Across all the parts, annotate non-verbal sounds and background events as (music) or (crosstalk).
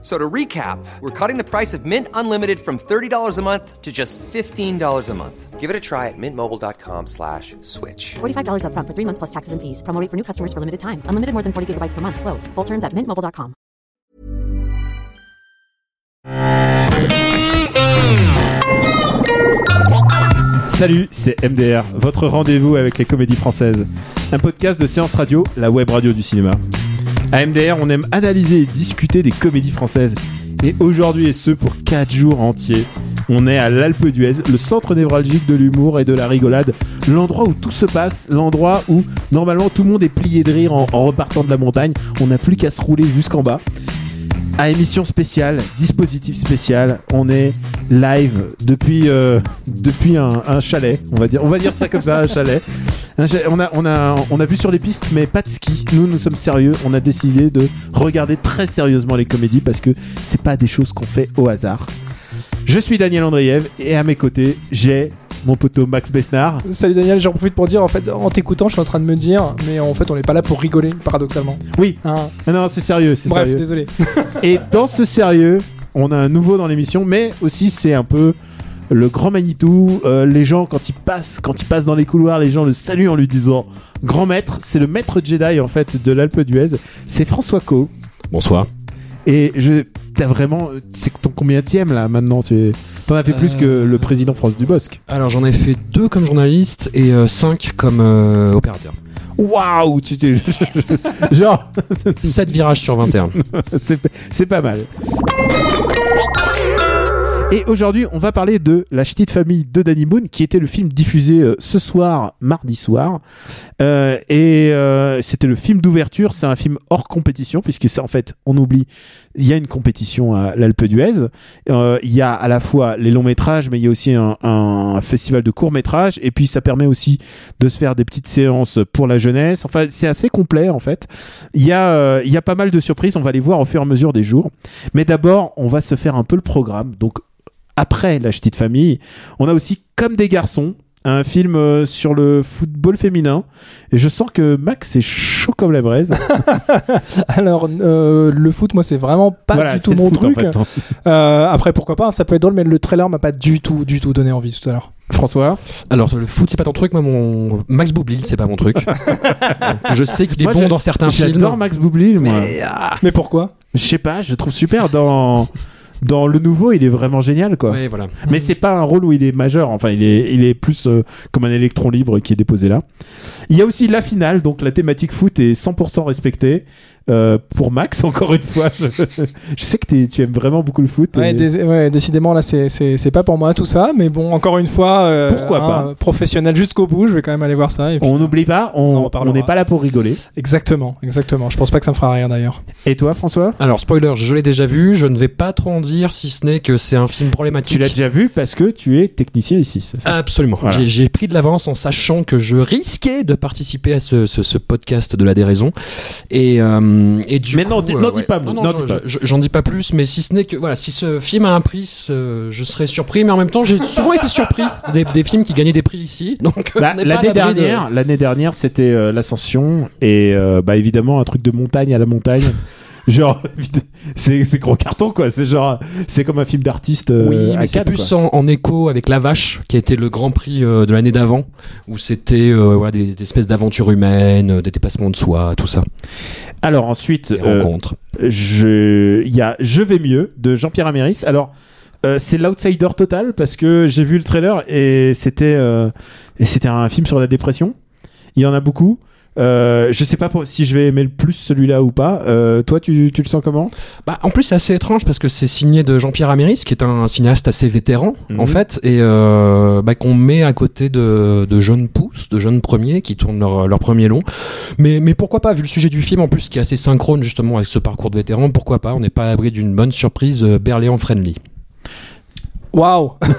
So to recap, we're cutting the price of Mint Unlimited from $30 a month to just $15 a month. Give it a try at mintmobile.com slash switch. $45 upfront for three months plus taxes and fees. Promo rate for new customers for limited time. Unlimited more than 40 gigabytes per month. Slows. Full terms at mintmobile.com. Salut, c'est MDR, votre rendez-vous avec les comédies françaises. Un podcast de séance radio, la web radio du cinéma. À MDR, on aime analyser et discuter des comédies françaises. Et aujourd'hui, et ce pour 4 jours entiers, on est à l'Alpe d'Huez, le centre névralgique de l'humour et de la rigolade, l'endroit où tout se passe, l'endroit où normalement tout le monde est plié de rire en, repartant de la montagne, on n'a plus qu'à se rouler jusqu'en bas. À émission spéciale, dispositif spécial, on est live depuis euh, un chalet, on va dire, on va dire ça comme ça, un chalet. On a on a on a vu sur les pistes, mais pas de ski. Nous nous sommes sérieux. On a décidé de regarder très sérieusement les comédies parce que c'est pas des choses qu'on fait au hasard. Je suis Daniel Andriev et à mes côtés j'ai mon poteau Max Besnard. Salut Daniel, j'en profite pour dire en fait en t'écoutant, je suis en train de me dire, mais en fait on n'est pas là pour rigoler, paradoxalement. Oui. Hein. Ah non, c'est sérieux, c'est Bref, sérieux. désolé. Et dans ce sérieux, on a un nouveau dans l'émission, mais aussi c'est un peu le grand Manitou. Euh, les gens, quand ils passent, quand ils passent dans les couloirs, les gens le saluent en lui disant grand maître. C'est le maître Jedi en fait de l'Alpe d'Huez. C'est François Co. Bonsoir. Et je, t'as vraiment, c'est ton combien là maintenant Tu t'en as fait plus que Euh. le président France Dubosc. Alors j'en ai fait deux comme journaliste et euh, cinq comme euh, opérateur. Waouh, tu t'es, (laughs) genre, 7 virages sur 21. (laughs) c'est, c'est pas mal. Et aujourd'hui, on va parler de La Ch'tite Famille de Danny Boone, qui était le film diffusé euh, ce soir, mardi soir. Euh, et euh, c'était le film d'ouverture. C'est un film hors compétition, puisque c'est en fait, on oublie, il y a une compétition à l'Alpe d'Huez. Euh, il y a à la fois les longs métrages, mais il y a aussi un, un festival de courts métrages. Et puis, ça permet aussi de se faire des petites séances pour la jeunesse. Enfin, c'est assez complet en fait. Il y, a, euh, il y a pas mal de surprises. On va les voir au fur et à mesure des jours. Mais d'abord, on va se faire un peu le programme. Donc, après La Ch'tite Famille, on a aussi Comme des garçons, un film euh, sur le football féminin. Et je sens que Max est chaud comme la braise. (laughs) Alors euh, le foot, moi c'est vraiment pas Voilà, du tout mon foot, en truc. fait. Euh, après pourquoi pas, ça peut être drôle, mais le trailer m'a pas du tout, du tout donné envie tout à l'heure. François Alors le foot c'est pas ton truc, moi mon Max Boublil c'est pas mon truc. (laughs) je sais qu'il est Moi, bon dans certains films. J'adore Max Boublil, moi. Mais pourquoi? Je sais pas, je le trouve super dans. Dans le nouveau, il est vraiment génial, quoi. Ouais, voilà. Mais c'est pas un rôle où il est majeur. Enfin, il est, il est plus euh, comme un électron libre qui est déposé là. Il y a aussi la finale, donc la thématique foot est 100% respectée. Euh, pour Max, (laughs) encore une fois, je, je sais que tu aimes vraiment beaucoup le foot. ouais, et- dés- ouais, décidément là c'est- pas pour moi tout ça, mais bon encore une fois, euh, Pourquoi pas professionnel jusqu'au bout, je vais quand même aller voir ça. Et puis- On n'oublie pas, On en on n'est pas là pour rigoler. Exactement, exactement. Je pense pas que ça me fera rire d'ailleurs. Et toi, François? Alors spoiler, je l'ai déjà vu, je ne vais pas trop en dire si ce n'est que c'est un film problématique. Tu l'as déjà vu parce que tu es technicien ici, c'est ça? Absolument. Voilà. J'ai- J'ai pris de l'avance en sachant que je risquais de participer à ce, ce- ce podcast de la déraison. Et, euh, et du Mais coup, non, dis- euh, n'en dis ouais. pas, Non, dis pas. je- J'en dis pas plus, mais si ce n'est que voilà, si ce film a un prix, ce- je serais surpris. Mais en même temps, j'ai souvent été surpris (laughs) des, des films qui gagnaient des prix ici. (laughs) Donc euh, Bah, l'année de- dernière, l'année dernière, c'était euh, l'ascension et euh, bah évidemment un truc de montagne à la montagne. Genre, (laughs) c'est c'est gros carton quoi. C'est genre, c'est comme un film d'artiste euh, Oui, mais c'est plus en, en écho avec La Vache, qui a été le grand prix euh, de l'année d'avant, où c'était euh, voilà, des, des espèces d'aventures humaines, euh, des dépassements de soi, tout ça, Alors ensuite, euh, rencontres. je, il y a Je vais mieux de Jean-Pierre Améris. Alors euh, c'est l'outsider total parce que j'ai vu le trailer et c'était euh, et c'était un film sur la dépression. Il y en a beaucoup. Euh, je sais pas pour- si je vais aimer le plus celui-là ou pas. Euh, toi, tu, tu le sens comment? Bah, en plus, c'est assez étrange parce que c'est signé de Jean-Pierre Améris, qui est un cinéaste assez vétéran, Mhm. en fait, et euh, bah, qu'on met à côté de, de jeunes pousses, de jeunes premiers qui tournent leur, leur premier long. Mais, mais pourquoi pas, vu le sujet du film, en plus, qui est assez synchrone justement avec ce parcours de vétéran, pourquoi pas? On n'est pas à l'abri d'une bonne surprise Berléand friendly. Waouh (laughs)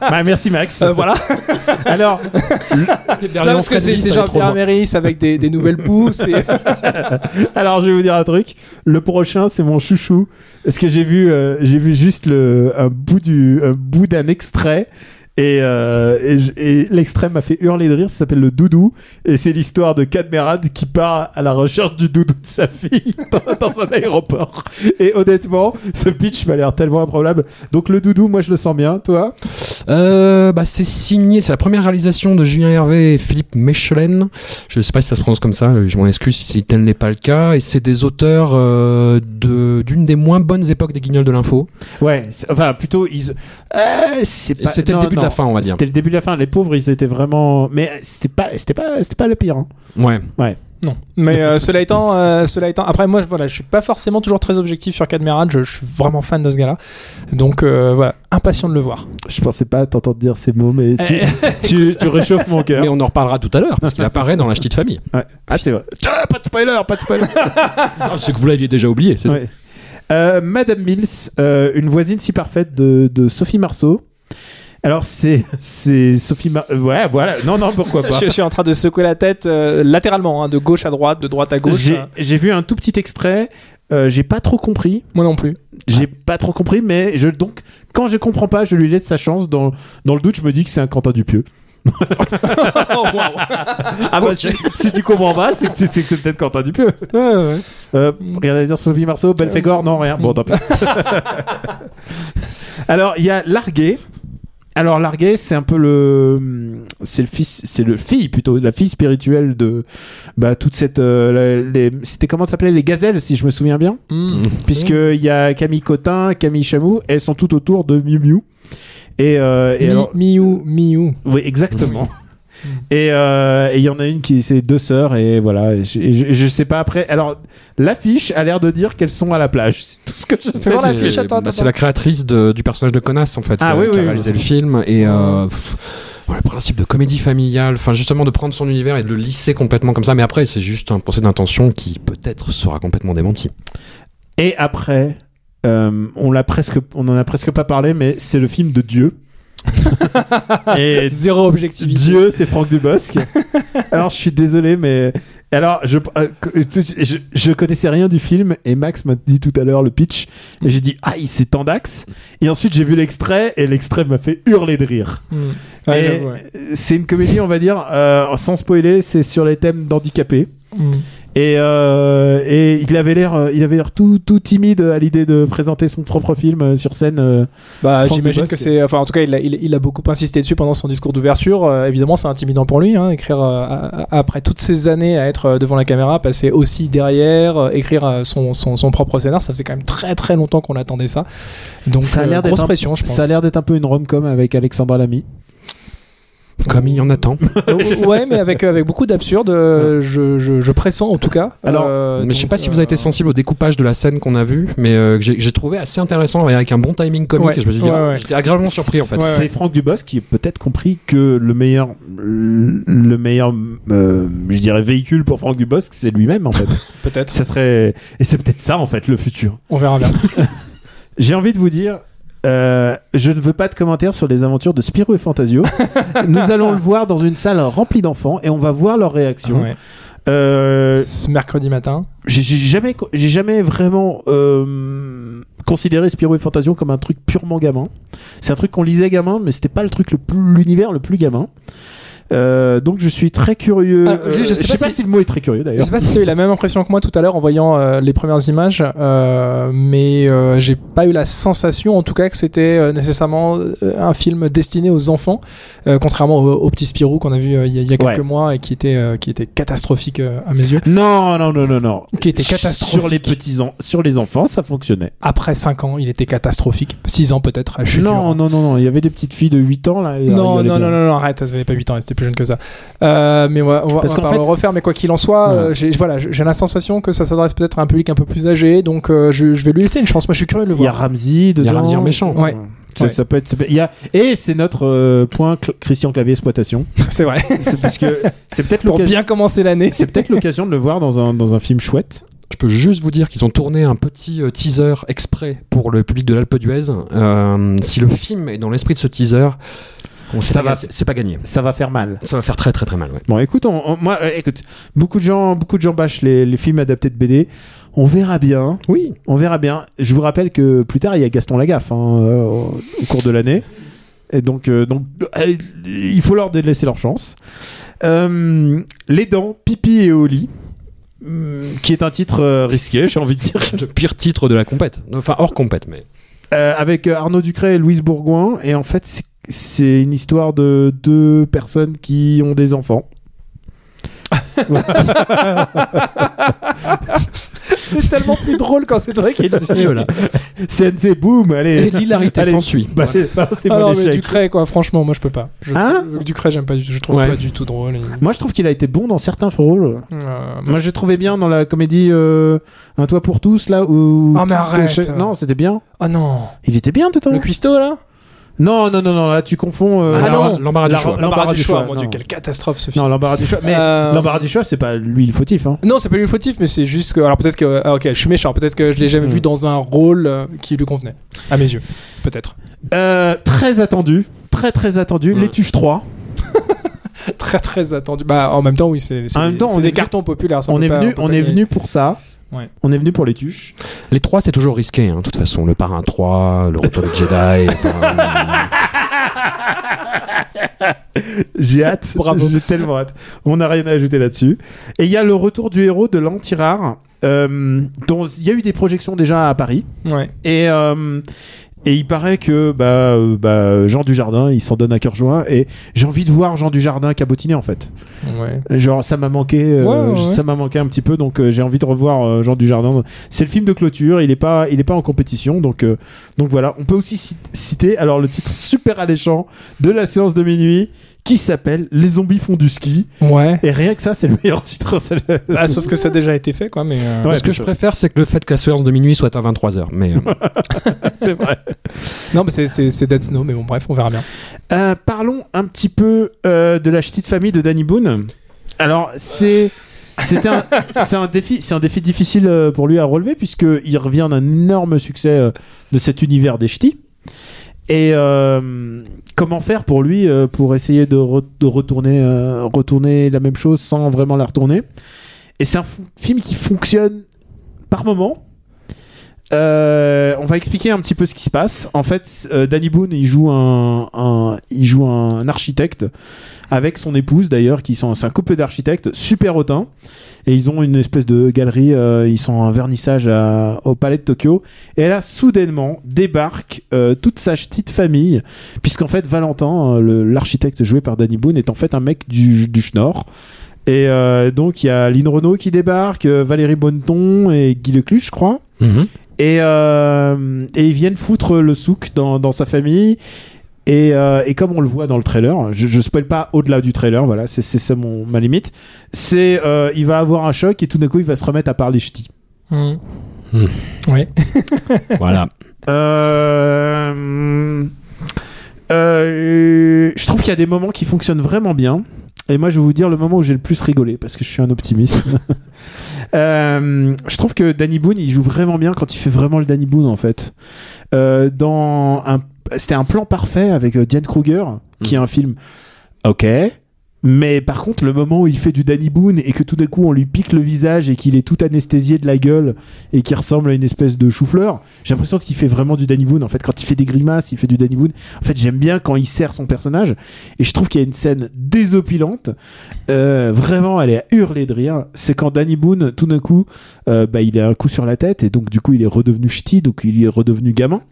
Bah, merci Max. Euh, Voilà. (laughs) Alors, Non, parce que c'est c'est Jean-Pierre Méris avec des, des nouvelles pousses. Et... (laughs) alors je vais vous dire un truc. Le prochain, c'est mon chouchou. Parce que j'ai vu, euh, j'ai vu juste le un bout du un bout d'un extrait? Et, euh, et, l'extrait m'a fait hurler de rire, ça s'appelle le doudou, et c'est l'histoire de Cadmerad qui part à la recherche du doudou de sa fille (laughs) dans, dans un aéroport. Et honnêtement, ce pitch m'a l'air tellement improbable. Donc le doudou, moi je le sens bien, toi Euh, bah, c'est signé, c'est la première réalisation de Julien Hervé et Philippe Mechelen. Je sais pas si ça se prononce comme ça, je m'en excuse si tel n'est pas le cas. Et c'est des auteurs euh, de d'une des moins bonnes époques des Guignols de l'info. Ouais, enfin plutôt ils. euh, c'est pas- c'était le non, début de la fin, on va dire. C'était le début de la fin. Les pauvres, ils étaient vraiment. Mais c'était pas, c'était pas, c'était pas le pire. hein. Ouais. Non. Mais euh, cela étant, euh, cela étant, après moi, voilà, je suis pas forcément toujours très objectif sur Cadmerad. Je, je suis vraiment fan de ce gars-là. Donc euh, voilà, impatient de le voir. Je pensais pas t'entendre dire ces mots, mais tu, (laughs) tu, tu réchauffes mon cœur. Mais on en reparlera tout à l'heure parce qu'il (laughs) apparaît dans la petite famille. Ouais. Ah, c'est vrai. Ah, pas de spoiler, pas de spoiler. (laughs) C'est que vous l'aviez déjà oublié. c'est tout. Ouais. Euh, Madame Mills, euh, une voisine si parfaite de, de Sophie Marceau. Alors c'est c'est Sophie Mar... euh, ouais voilà non non pourquoi pas (laughs) Je, suis en train de secouer la tête euh, latéralement, hein, de gauche à droite, de droite à gauche. j'ai vu un tout petit extrait euh, j'ai pas trop compris moi non plus. j'ai pas trop compris mais je donc quand je comprends pas je lui laisse sa chance dans dans le doute je me dis que c'est un Quentin Dupieux (laughs) Oh, waouh. ah bah si, si tu comprends pas c'est que c'est c'est que c'est peut-être Quentin Dupieux Ouais, ouais. Euh, regardez dire Sophie Marceau, Belphégor, non rien. Bon, tant pis. (laughs) Alors il y a Largué. Alors Largué, c'est un peu le, c'est le fils, c'est le fille plutôt, la fille spirituelle de, bah toute cette, euh, la- les, c'était comment ça s'appelait les gazelles si je me souviens bien, Hmm. puisque il y a Camille Cotin, Camille Chamou, elles sont toutes autour de Miu Miu. Et, euh, et Mi- alors, Miou, Miou. oui, exactement. Et euh, et il y en a une qui c'est deux sœurs et voilà. et je, je, je sais pas après. Alors l'affiche a l'air de dire qu'elles sont à la plage. (laughs) C'est tout ce que je sais. C'est- l'affiche, attends, bah, attends, c'est la créatrice de- du personnage de connasse en fait Ah qui, a- oui, qui a oui, réalisé oui. le film et euh, pff, voilà, le principe de comédie familiale enfin justement de prendre son univers et de le lisser complètement comme ça mais après c'est juste un procès d'intention qui peut-être sera complètement démenti Et après, euh, on l'a presque, on en a presque pas parlé, mais c'est le film de Dieu. (laughs) et (laughs) Zéro objectivité. Dieu, c'est Franck Dubosc. (laughs) alors je suis désolé, mais alors je, euh, je je connaissais rien du film et Max m'a dit tout à l'heure le pitch et j'ai dit ah il c'est Tandax et ensuite j'ai vu l'extrait et l'extrait m'a fait hurler de rire. Hmm. Ouais, ouais. C'est une comédie, on va dire, euh, sans spoiler, c'est sur les thèmes d'handicapés. Hmm. Et, euh, et il avait l'air, euh, il avait l'air tout, tout timide à l'idée de présenter son propre film euh, sur scène. euh. Bah, Franck j'imagine que c'est. Enfin, en tout cas, il a, il, il a beaucoup insisté dessus pendant son discours d'ouverture. Euh, évidemment, c'est intimidant pour lui, hein, écrire euh, après toutes ces années à être devant la caméra, passer aussi derrière, euh, écrire son, son, son propre scénar. Ça faisait quand même très très longtemps qu'on attendait ça. Donc, ça a l'air euh, d'être grosse un- pression, je pense. Ça a l'air d'être un peu une rom-com avec Alexandra Lamy. Comme il y en a tant Euh, ouais, mais avec, avec beaucoup d'absurde. euh, je, je, je pressens en tout cas. Alors, Euh, mais je sais donc, pas si vous avez été euh, sensible au découpage de la scène qu'on a vu mais euh, que j'ai trouvé assez intéressant et avec un bon timing comique Ouais, et je me suis dit ouais, ouais. j'étais agréablement surpris en fait Ouais, C'est Franck Dubosc qui a peut-être compris que le meilleur, le meilleur, euh, je dirais véhicule pour Franck Dubosc, c'est lui-même en fait. (laughs) Peut-être. ça serait, et c'est peut-être ça en fait le futur. On verra bien. (laughs) J'ai envie de vous dire, euh, je ne veux pas de commentaires sur les aventures de Spirou et Fantasio. (laughs) Nous allons le voir dans une salle remplie d'enfants et on va voir leurs réactions. Ouais. Euh, Ce mercredi matin. j'ai j'ai jamais, j'ai jamais vraiment euh, considéré Spirou et Fantasio comme un truc purement gamin. C'est un truc qu'on lisait gamin, mais c'était pas le truc le plus, l'univers le plus gamin. Euh, donc je suis très curieux. Ah, je- je Euh, sais pas si- le mot est très curieux Je d'ailleurs. sais pas si tu as eu la même impression que moi tout à l'heure en voyant euh, les premières images, euh, mais euh, j'ai pas eu la sensation, en tout cas, que c'était euh, nécessairement euh, un film destiné aux enfants, euh, contrairement au, au petit Spirou qu'on a vu euh, il y, a- il y a quelques Ouais. mois et qui était euh, qui était catastrophique euh, à mes yeux, Non, non, non, non, non. qui était catastrophique. Sur les petits en... sur les enfants, ça fonctionnait. Après 5 ans, il était catastrophique. 6 ans peut-être. Je suis Non, non, non, non. Il y avait des petites filles de 8 ans là. Non, non, non, non, non, arrête, ça avait pas 8 ans, plus jeune que ça. Euh, mais on va, on va, Parce on va qu'en pas fait- le refaire, mais quoi qu'il en soit, Voilà. euh, j'ai voilà, j'ai la sensation que ça s'adresse peut-être à un public un peu plus âgé, donc euh, je, je vais lui laisser une chance. Moi, je suis curieux de le Il y a voir. Ramsey dedans. Il y a Ramsey en méchant. Ouais. Ça, Ouais. ça peut être. ça peut- y a... Et c'est notre euh, point cl- Christian Clavier exploitation. (laughs) C'est vrai. c'est parce que c'est peut-être (laughs) Pour l'occasion. bien commencer l'année. C'est peut-être l'occasion de le voir dans un dans un film chouette. Je peux juste vous dire qu'ils ont tourné un petit teaser exprès pour le public de l'Alpe d'Huez. Euh, si le film est dans l'esprit de ce teaser, bon, Ça va- c'est pas gagné. Ça va faire mal. Ça va faire très très très mal. Ouais. Bon, écoute, on- on- moi, euh, écoute, beaucoup de gens, beaucoup de gens bâchent les, les films adaptés de BD. On verra bien. Oui. On verra bien. Je vous rappelle que plus tard, il y a Gaston Lagaffe hein, euh, au au cours de l'année. Et donc, euh, donc euh, il faut leur laisser leur chance. Les dents, Pipi et Oli, hum, qui est un titre risqué, j'ai envie de dire, (laughs) Le pire titre de la compète. Enfin hors compète, mais. Avec Arnaud Ducret et Louise Bourgoin. Et en fait, c'est- c'est une histoire de deux personnes qui ont des enfants. (laughs) C'est tellement plus drôle quand c'est toi qui le dis. Voilà. CNC, boum, allez. Et l'hilarité Allez, s'ensuit. bah, Ah non, mais l'échec. Ducret, quoi, franchement, moi je peux pas. Je Hein Ducret, j'aime pas du tout. Je trouve Ouais. pas du tout drôle. et- Moi, je trouve qu'il a été bon dans certains rôles. Euh, Moi, j'ai trouvé bien dans la comédie euh, Un toit pour tous, là où. Oh, mais arrête. Non, c'était bien. Oh non. Il était bien, dedans. Le cuistot là? Non, non, non, non, là, tu confonds. euh, Ah l'embarras- non, l'embarras du choix. L'embarras du choix, mon dieu, quelle catastrophe ce film. Non, l'embarras du choix. Mais Euh, l'embarras du choix, c'est pas lui le fautif. Hein. Non, c'est pas lui le fautif, mais c'est juste que. Alors peut-être que. ah, ok, je suis méchant. Peut-être que je l'ai jamais Hmm. vu dans un rôle euh, qui lui convenait. À mes yeux. Peut-être. Euh, très attendu. Très, très attendu. Ouais. Les Tuches 3. Très très attendu. Bah en même temps, oui, c'est c'est En même temps, c'est on est des cartons populaires. ça, On est venu, on est venu pour ça. Ouais. On est venu pour les Tuches. Les trois, c'est toujours risqué, hein, de toute façon. Le parrain 3, le retour du Jedi. enfin, J'ai hâte. Bravo. J'ai tellement hâte. On n'a rien à ajouter là-dessus. Et il y a le retour du héros de l'anti-rare, euh, dont il y a eu des projections déjà à Paris. Ouais. Et, euh, et il paraît que bah, euh, bah, Jean Dujardin, il s'en donne à cœur joie. Et j'ai envie de voir Jean Dujardin cabotiner en fait. Ouais. Genre ça m'a manqué, euh, Ouais, ouais, ouais. ça m'a manqué un petit peu. Donc euh, j'ai envie de revoir euh, Jean Dujardin. C'est le film de clôture. Il est pas, il est pas en compétition. Donc euh, donc voilà. On peut aussi cit- citer alors le titre super alléchant de la séance de minuit qui s'appelle Les zombies font du ski. Ouais. Et rien que ça, c'est le meilleur titre. (laughs) le- Ah, sauf que ça a déjà été fait, quoi. Mais euh, Ouais, ce que je préfère, c'est que le fait que la séance de minuit soit à 23h. Mais euh, (laughs) c'est vrai. non, mais c'est- Dead Snow. Mais bon, bref, on verra bien. Euh, parlons un petit peu euh, de la petite famille de Danny Boone. Alors, c'est. C'était un, c'est un défi, c'est un défi difficile pour lui à relever puisque il revient d'un énorme succès de cet univers des ch'tis. Et euh, comment faire pour lui euh, pour essayer de, re- de retourner, euh, retourner la même chose sans vraiment la retourner? Et c'est un film qui fonctionne par moment. Euh, on va expliquer un petit peu ce qui se passe. En fait, euh, Danny Boone, il joue un, un- il joue un architecte avec son épouse d'ailleurs, qui sont, c'est un couple d'architectes super hautain. Et ils ont une espèce de galerie, euh, ils sont en vernissage à- au palais de Tokyo. Et là, soudainement, débarque euh, toute sa petite famille, puisqu'en fait, Valentin, le- l'architecte joué par Danny Boone, est en fait un mec du, du Schnorr. Et donc, il y a Lynn Renault qui débarque, Valérie Bonneton et Guy Lecluche, je crois. mhm. Et, euh, et ils viennent foutre le souk dans, dans sa famille. Et, euh, et comme on le voit dans le trailer, je, je spoil pas au-delà du trailer, voilà, c'est ça mon ma limite. C'est euh, il va avoir un choc et tout d'un coup il va se remettre à parler ch'ti. Hmm. Ouais. (laughs) voilà. Euh, euh, je trouve qu'il y a des moments qui fonctionnent vraiment bien. Et moi, je vais vous dire le moment où j'ai le plus rigolé parce que je suis un optimiste. (laughs) Euh, je trouve que Danny Boone, il joue vraiment bien quand il fait vraiment le Danny Boone en fait. Euh, dans un, c'était un plan parfait avec euh, Diane Kruger, qui est un film. Ok. Mais par contre, le moment où il fait du Danny Boone et que tout d'un coup on lui pique le visage et qu'il est tout anesthésié de la gueule et qu'il ressemble à une espèce de chou-fleur, j'ai l'impression qu'il fait vraiment du Danny Boone. En fait, quand il fait des grimaces, il fait du Danny Boone. En fait, j'aime bien quand il sert son personnage et je trouve qu'il y a une scène désopilante. Euh, vraiment, elle est à hurler de rire. C'est quand Danny Boone, tout d'un coup, euh, bah, il a un coup sur la tête et donc du coup, il est redevenu ch'ti, donc il est redevenu gamin.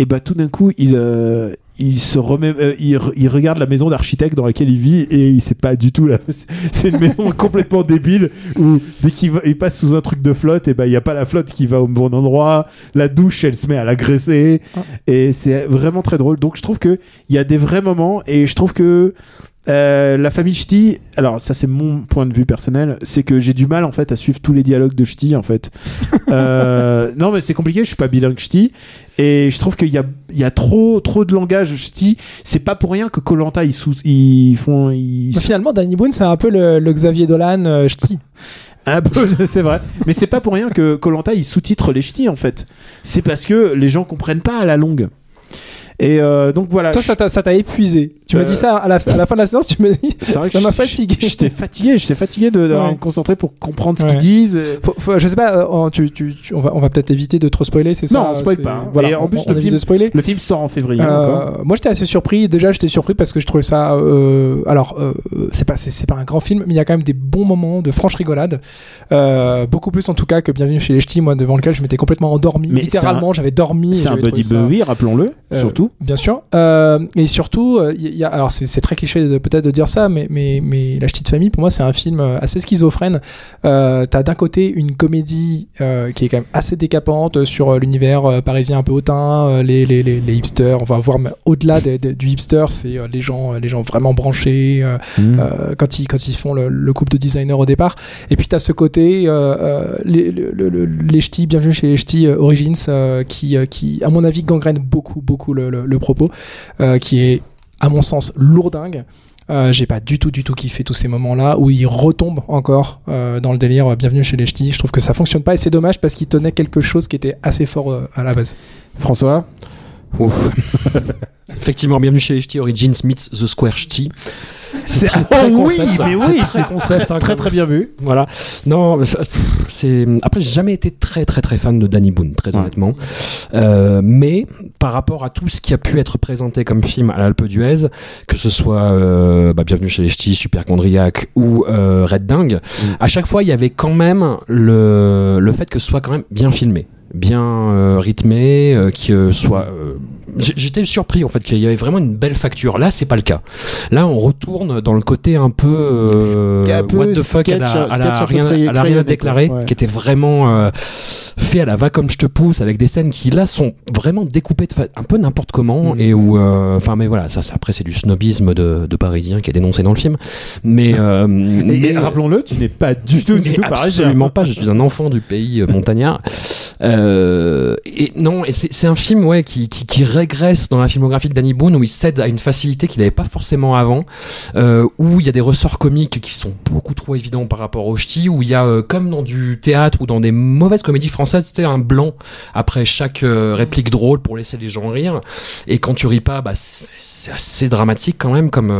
Et bah tout d'un coup, il, euh, il se remet, euh, il, re- il regarde la maison d'architecte dans laquelle il vit et il sait pas du tout là. (laughs) C'est une maison complètement débile où dès qu'il va- il passe sous un truc de flotte, et ben il y a pas la flotte qui va au bon endroit. La douche, elle se met à l'agresser et c'est vraiment très drôle. Donc je trouve que il y a des vrais moments et je trouve que euh, la famille Ch'ti, alors ça c'est mon point de vue personnel, c'est que j'ai du mal en fait à suivre tous les dialogues de Ch'ti en fait. (laughs) Euh, non mais c'est compliqué, je suis pas bilingue Ch'ti et je trouve qu'il y a, il y a trop trop de langage Ch'ti. C'est pas pour rien que Colanta ils, sous- ils font ils Mais finalement, Danny Boone, c'est un peu le, le Xavier Dolan euh, ch'ti. (laughs) Un peu, (laughs) c'est vrai. Mais c'est pas pour rien que Colanta il sous-titre les ch'tis en fait. C'est parce que les gens comprennent pas à la longue. Et euh, donc voilà. Toi, ça t'a- ça t'a épuisé. Tu m'as dit ça à la, à la fin de la séance, tu m'as dit ça m'a fatigué. J'étais fatigué, j'étais fatigué de, de Ouais. me concentrer pour comprendre ce Ouais. qu'ils disent. Faut- faut- je sais pas, euh, tu, tu- tu- on va, on va peut-être éviter de trop spoiler, c'est ça Non, on spoil pas, hein. Voilà, Et en on- plus, on le film- de spoiler. Le film sort en février Euh, encore. moi j'étais assez surpris déjà j'étais surpris parce que je trouvais ça euh, alors euh, c'est pas c'est, pas un grand film mais il y a quand même des bons moments de franche rigolade beaucoup plus en tout cas que Bienvenue chez les Ch'tis moi devant lequel je m'étais complètement endormi Mais littéralement j'avais dormi C'est un buddy movie, rappelons-le, surtout. Bien sûr. Et surtout, il y a, alors c'est très cliché peut-être de dire ça, mais, mais, mais La Petite Famille, pour moi, c'est un film euh, assez schizophrène. Euh, T'as d'un côté une comédie euh, qui est quand même assez décapante sur euh, l'univers euh, parisien un peu hautain, les, les, les, les hipsters, on va voir mais au-delà du hipster, c'est les, gens, les gens vraiment branchés, Mmh. quand, ils, quand ils font le, le couple de designers au départ. Et puis tu as ce côté, les, le- le- le- les ch'tis, bienvenue chez les ch'tis Origins, qui, qui, à mon avis, gangrène beaucoup, beaucoup le, le- le propos, qui est, à mon sens, lourdingue. Euh, j'ai pas du tout, du tout kiffé tous ces moments-là où il retombe encore euh, dans le délire euh, Bienvenue chez les ch'tis. Je trouve que ça fonctionne pas et c'est dommage parce qu'il tenait quelque chose qui était assez fort euh, à la base. François? Ouf. (laughs) Effectivement, bienvenue chez HT Origins meets The Square Ch'ti. C'est très, oh très oui, concept. mais C'est oui, très c'est concept, hein, très bien vu. Voilà. Non, c'est. Après, j'ai jamais été très très très fan de Danny Boone, très Ouais. honnêtement. Euh, mais par rapport à tout ce qui a pu être présenté comme film à l'Alpe d'Huez, que ce soit euh, bah, Bienvenue chez les Ch'tis, Super Chondriac ou euh, Red Dingue, à chaque fois il y avait quand même le le fait que ce soit quand même bien filmé bien euh, rythmé, euh, qui euh, soit. J'étais surpris en fait qu'il y avait vraiment une belle facture. Là, c'est pas le cas. Là, on retourne dans le côté un peu, euh, Un peu what the fuck à la, sketch- à la rien, à la rien déclaré, Ouais. qui était vraiment euh, fait à la va comme je te pousse, avec des scènes qui là sont vraiment découpées de un peu n'importe comment Mhm. et où, euh, enfin, mais voilà, ça, ça, après c'est du snobisme de, de Parisien qui est dénoncé dans le film, mais, (laughs) rappelons-le, tu n'es pas du tout, du tout pareil. absolument pas. Je suis un enfant du pays montagnard. (laughs) Euh, et non, et c'est un film ouais qui, qui, qui régresse dans la filmographie de Danny Boone où il cède à une facilité qu'il n'avait pas forcément avant, euh, où il y a des ressorts comiques qui sont beaucoup trop évidents par rapport au ch'ti, où il y a euh, comme dans du théâtre ou dans des mauvaises comédies françaises, c'était un blanc après chaque réplique drôle pour laisser les gens rire. Et quand tu ris pas, bah c'est assez dramatique quand même comme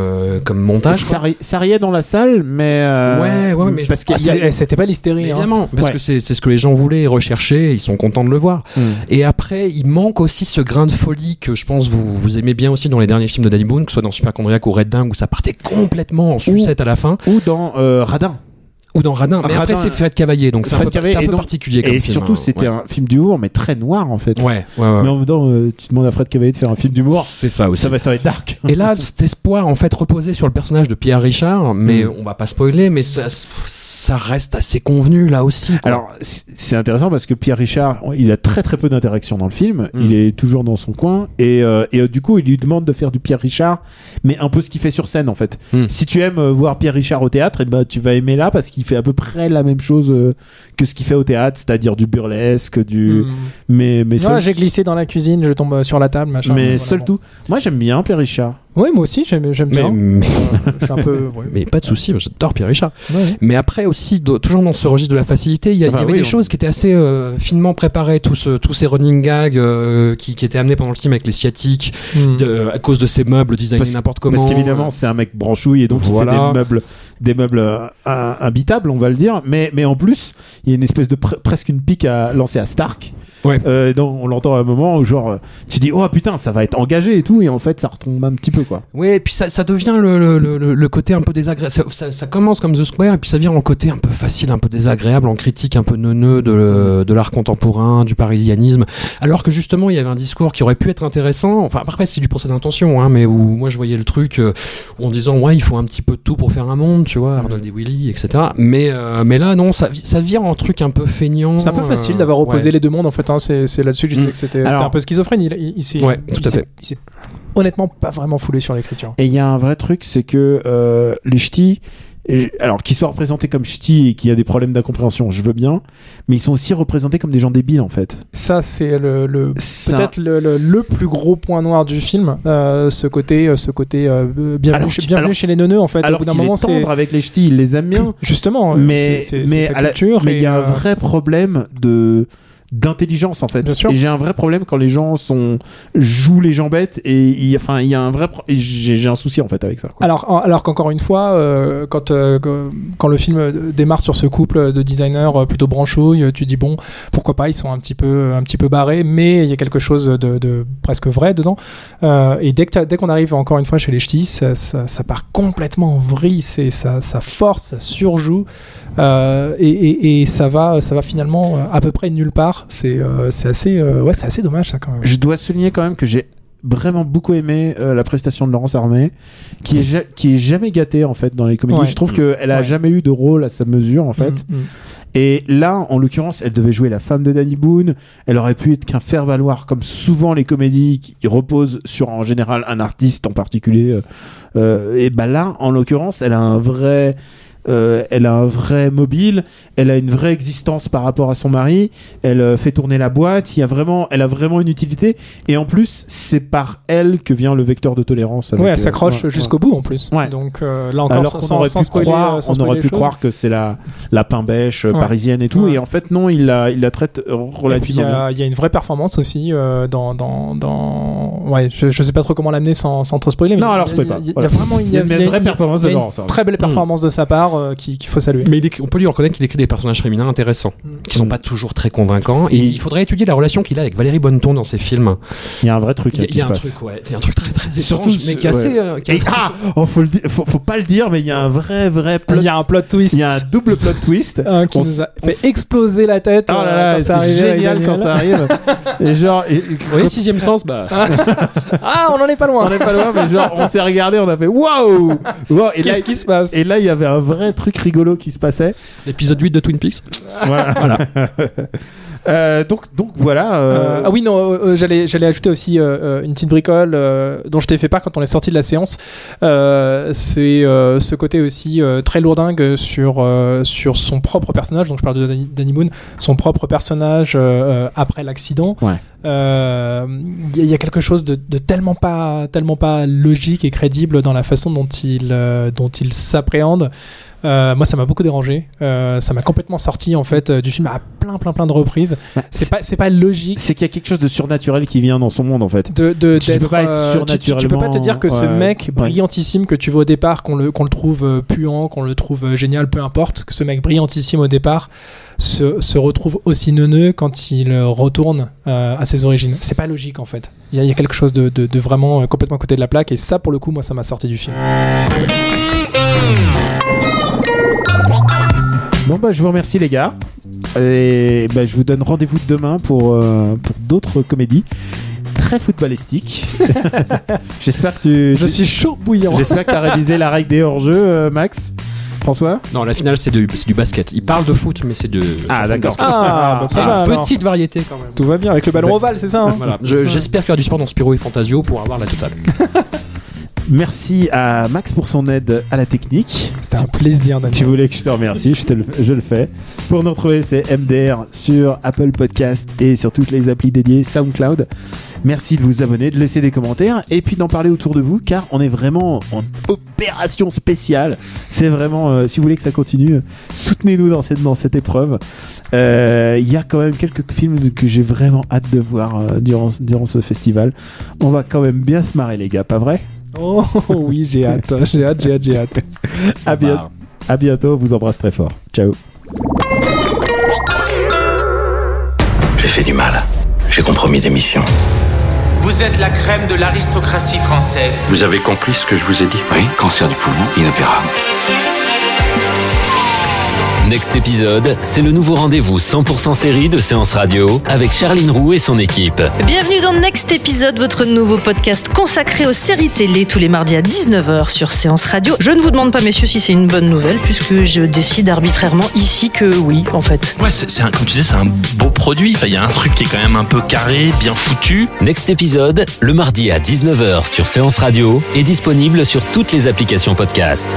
comme montage. Ça, ri- ça riait dans la salle, mais. Ouais, ouais, mais je- Parce Ah, c'est- C'était pas l'hystérie. Hein. Évidemment, parce Ouais. que c'est ce que les gens voulaient et ils sont contents de le voir. Hmm. Et après, il manque aussi ce grain de folie que je pense vous, vous aimez bien aussi dans les derniers films de Danny Boone, que ce soit dans Super Chondriac ou Red Dingue, où ça partait complètement en sucette à la fin, Ou dans euh, Radin. Ou dans Radin. Mais Radin, après, c'est Fred Cavaillé, donc c'est un peu, Cavaillé, un peu donc- particulier comme Et film, surtout, hein. c'était ouais. un film d'humour, mais très noir en fait. Ouais, ouais, ouais. Mais en même temps, euh, tu demandes à Fred Cavaillé de faire un film d'humour, C'est ça aussi. ça va, ça va être dark. Et là, cet espoir en fait reposait sur le personnage de Pierre Richard, mais Mm. on va pas spoiler, mais ça, ça reste assez convenu là aussi. quoi. Alors, c'est intéressant parce que Pierre Richard, il a très très peu d'interaction dans le film. Mm. Il est toujours dans son coin. Et, euh, et euh, du coup, il lui demande de faire du Pierre Richard, mais un peu ce qu'il fait sur scène en fait. Mm. Si tu aimes euh, voir Pierre Richard au théâtre, et ben, tu vas aimer là parce qu'il fait à peu près la même chose euh, que ce qu'il fait au théâtre, c'est-à-dire du burlesque, du. Hmm. Mais, mais seul, j'ai glissé dans la cuisine, je tombe euh, sur la table, machin. mais voilà, seul bon. tout. Moi, j'aime bien Pierre Richard. Oui, moi aussi, j'aime bien. mais, Euh, je suis un peu. ouais. (laughs) mais pas de souci, j'adore Pierre Richard. Ouais, ouais. Mais après aussi, toujours dans ce registre de la facilité, il y, a- il y Enfin, avait oui, des on- choses qui étaient assez euh, finement préparées, tous, ce- tous ces running gags euh, qui, qui étaient amenés pendant le film avec les sciatiques, Hmm. de- à cause de ces meubles designés n'importe comment. Parce qu'évidemment, c'est un mec branchouille et donc il Voilà. fait des meubles, des meubles euh, un- habitables, on va le dire. Mais, en plus, il y a une espèce de pre- presque une pique à lancer à Stark. Ouais. Euh, donc on l'entend à un moment où genre, euh, tu dis, oh putain, ça va être engagé et tout, et en fait, ça retombe un petit peu quoi. Oui, et puis ça, ça devient le, le, le, le côté un peu désagréable. Ça, ça, ça commence comme The Square, et puis ça vient en côté un peu facile, un peu désagréable, en critique un peu neuneux de, de l'art contemporain, du parisianisme. Alors que justement, il y avait un discours qui aurait pu être intéressant. Enfin, après, c'est du procès d'intention, hein, mais où moi je voyais le truc euh, où en disant, ouais, il faut un petit peu de tout pour faire un monde, tu vois, Arnold et Willy, etc. Mais, euh, mais là, non, ça, ça vire en truc un peu feignant. C'est un peu facile euh, d'avoir opposé ouais. les deux mondes en fait. hein. C'est c'est là-dessus que je Mm. disais que c'était un peu schizophrène. Il, il, il s'est Ouais, il tout à fait. s'est honnêtement pas vraiment foulé sur l'écriture. Et il y a un vrai truc, c'est que euh, les ch'tis, alors qu'ils soient représentés comme ch'tis et qu'il y a des problèmes d'incompréhension, je veux bien, mais ils sont aussi représentés comme des gens débiles en fait. Ça, c'est le, peut-être le, le- le plus gros point noir du film. euh, ce côté, euh, ce côté euh, bienvenue, Alors chez, qu'il- bienvenue alors- chez les neuneux, en fait. Au Alors bout d'un moment, est c'est. avec les ch'tis, il les aime bien, Justement, euh, mais c'est- mais sa à la- culture. mais il y a un euh, vrai problème de d'intelligence en fait et j'ai un vrai problème quand les gens sont jouent les gens bêtes et il enfin il y a un vrai pro- j'ai un souci en fait avec ça quoi. Alors, alors qu'encore une fois, euh, quand, euh, quand- quand le film euh, démarre sur ce couple de designers plutôt branchouille, tu dis bon, pourquoi pas, ils sont un petit peu, un petit peu barrés, mais il y a quelque chose de, de presque vrai dedans. Euh, et dès que dès qu'on arrive encore une fois chez les ch'tis, ça, ça- ça part complètement en vrille, c'est ça, ça force, ça surjoue, et, et- et ça va, ça va finalement à peu près nulle part. C'est euh, c'est assez, euh, ouais, c'est assez dommage ça quand même. Je dois souligner quand même que j'ai vraiment beaucoup aimé euh, la prestation de Laurence Armé, qui est, ja- qui est jamais gâtée en fait dans les comédies. Ouais. Je trouve qu'elle a Ouais. jamais eu de rôle à sa mesure en fait. Mm, mm. Et là, en l'occurrence, elle devait jouer la femme de Danny Boone. Elle aurait pu être qu'un faire-valoir, comme souvent les comédies qui reposent sur en général un artiste en particulier. Euh, et bah là, en l'occurrence, elle a un vrai. Euh, elle a un vrai mobile, elle a une vraie existence par rapport à son mari, elle euh, fait tourner la boîte, il y a vraiment, elle a vraiment une utilité, et en plus, c'est par elle que vient le vecteur de tolérance. avec, Ouais, euh, elle s'accroche ouais, jusqu'au bout en plus. Ouais. Donc euh, là encore, alors sans, sans- aurait sans pu spoiler, croire, euh, sans on aurait pu choses. croire que c'est la la euh, Ouais. parisienne et tout, et en fait non, il la il la traite euh, il y, relativement bien. il y a une vraie performance aussi euh, dans, dans, dans... Ouais, je, je sais pas trop comment l'amener sans, sans trop spoiler. mais Non, alors spoil pas. Il y a vraiment une vraie performance de. Très belle performance de sa part euh, qui- qu'il faut saluer. Mais il on peut lui reconnaître qu'il écrit des personnages féminins intéressants, qui sont Mm. pas toujours très convaincants. Et il faudrait étudier la relation qu'il a avec Valérie Bonneton dans ses films. Il y a un vrai truc Il y a, qui il y a se un passe. truc, ouais, c'est un truc très très Surtout étrange, mais qui est assez. ouais. euh, qui est- (laughs) ah, oh, faut, le dire- faut, faut pas le dire, mais il y a un vrai vrai plot. Il y a un plot twist il y a un double plot twist. euh, qui On nous a fait exploser la tête Oh là euh, là, quand ça c'est génial quand ça arrive. (laughs) et genre, et- Oui, sixième sens, bah. Ah, on en est pas loin. on est pas loin, mais genre, on s'est regardé, on a fait waouh! Et Qu'est-ce qui se passe? Et là, il y avait un vrai truc rigolo qui se passait. L'épisode 8 de Twin Peaks. Voilà. (laughs) (laughs) Euh, donc, donc voilà. euh, Euh, ah oui, non, j'allais, j'allais ajouter aussi une petite bricole euh, dont je t'ai fait part quand on est sorti de la séance. Euh, c'est euh, ce côté aussi euh, très lourdingue sur, euh, sur son propre personnage. Donc je parle de Danny, Danny Boone, son propre personnage euh, euh, après l'accident. Ouais. Euh, Il y, a- il y a quelque chose de, de tellement, pas, tellement pas logique et crédible dans la façon dont il, euh, dont il s'appréhende. Euh, moi, ça m'a beaucoup dérangé. Euh, ça m'a complètement sorti en fait euh, du film à plein, plein, plein de reprises. bah, C'est pas, c'est pas logique c'est qu'il y a quelque chose de surnaturel qui vient dans son monde en fait. de, de Tu peux d'être, pas être euh, tu- peux pas te dire que ce mec ouais. brillantissime que tu vois au départ qu'on le qu'on le trouve euh, puant qu'on le trouve euh, génial peu importe que ce mec brillantissime au départ se, se retrouve aussi neuneux quand il retourne euh, à ses origines c'est pas logique en fait il y, a- il y a quelque chose de, de- de vraiment euh, complètement à côté de la plaque et ça pour le coup moi ça m'a sorti du film Bon bah je vous remercie les gars. Et bah, je vous donne rendez-vous demain pour, euh, pour d'autres comédies très footballistiques. (laughs) J'espère que tu. je suis chaud bouillant J'espère que tu as révisé la règle des hors-jeux, Max. François Non, la finale, c'est, du basket. Il parle de foot, mais c'est de. Ah, d'accord. basket. ah donc ça Ah, va petite variété quand même. tout va bien avec le ballon ovale c'est ça hein Voilà. Je- j'espère qu'il y aura du sport dans Spiro et Fantasio pour avoir la totale. (laughs) Merci à Max pour son aide à la technique. c'était un plaisir Daniel Tu voulais que je te remercie, je, te le, je le fais. Pour nous retrouver, c'est MDR sur Apple Podcast et sur toutes les applis dédiées SoundCloud. Merci de vous abonner, de laisser des commentaires et puis d'en parler autour de vous car on est vraiment en opération spéciale. C'est vraiment, euh, si vous voulez que ça continue, euh, soutenez-nous dans cette, dans cette épreuve. Euh, Il y a quand même quelques films que j'ai vraiment hâte de voir euh, durant, durant ce festival. On va quand même bien se marrer les gars, pas vrai? Oh (laughs) oui j'ai hâte j'ai hâte j'ai hâte j'ai (laughs) hâte à, bien- à bientôt, vous embrasse très fort. Ciao. J'ai fait du mal. J'ai compromis des missions. Vous êtes la crème de l'aristocratie française. Vous avez compris ce que je vous ai dit? Oui, cancer du poumon, inopérable. Next épisode, c'est le nouveau rendez-vous 100% série de Séance Radio avec Charline Roux et son équipe. Bienvenue dans Next Épisode, votre nouveau podcast consacré aux séries télé tous les mardis à 19h sur Séance Radio. Je ne vous demande pas, messieurs, si c'est une bonne nouvelle, puisque je décide arbitrairement ici que oui, en fait. Ouais, c'est, un- comme tu disais, c'est un beau produit. Enfin, il y a un truc qui est quand même un peu carré, bien foutu. Next épisode, le mardi à 19h sur Séance Radio, est disponible sur toutes les applications podcast.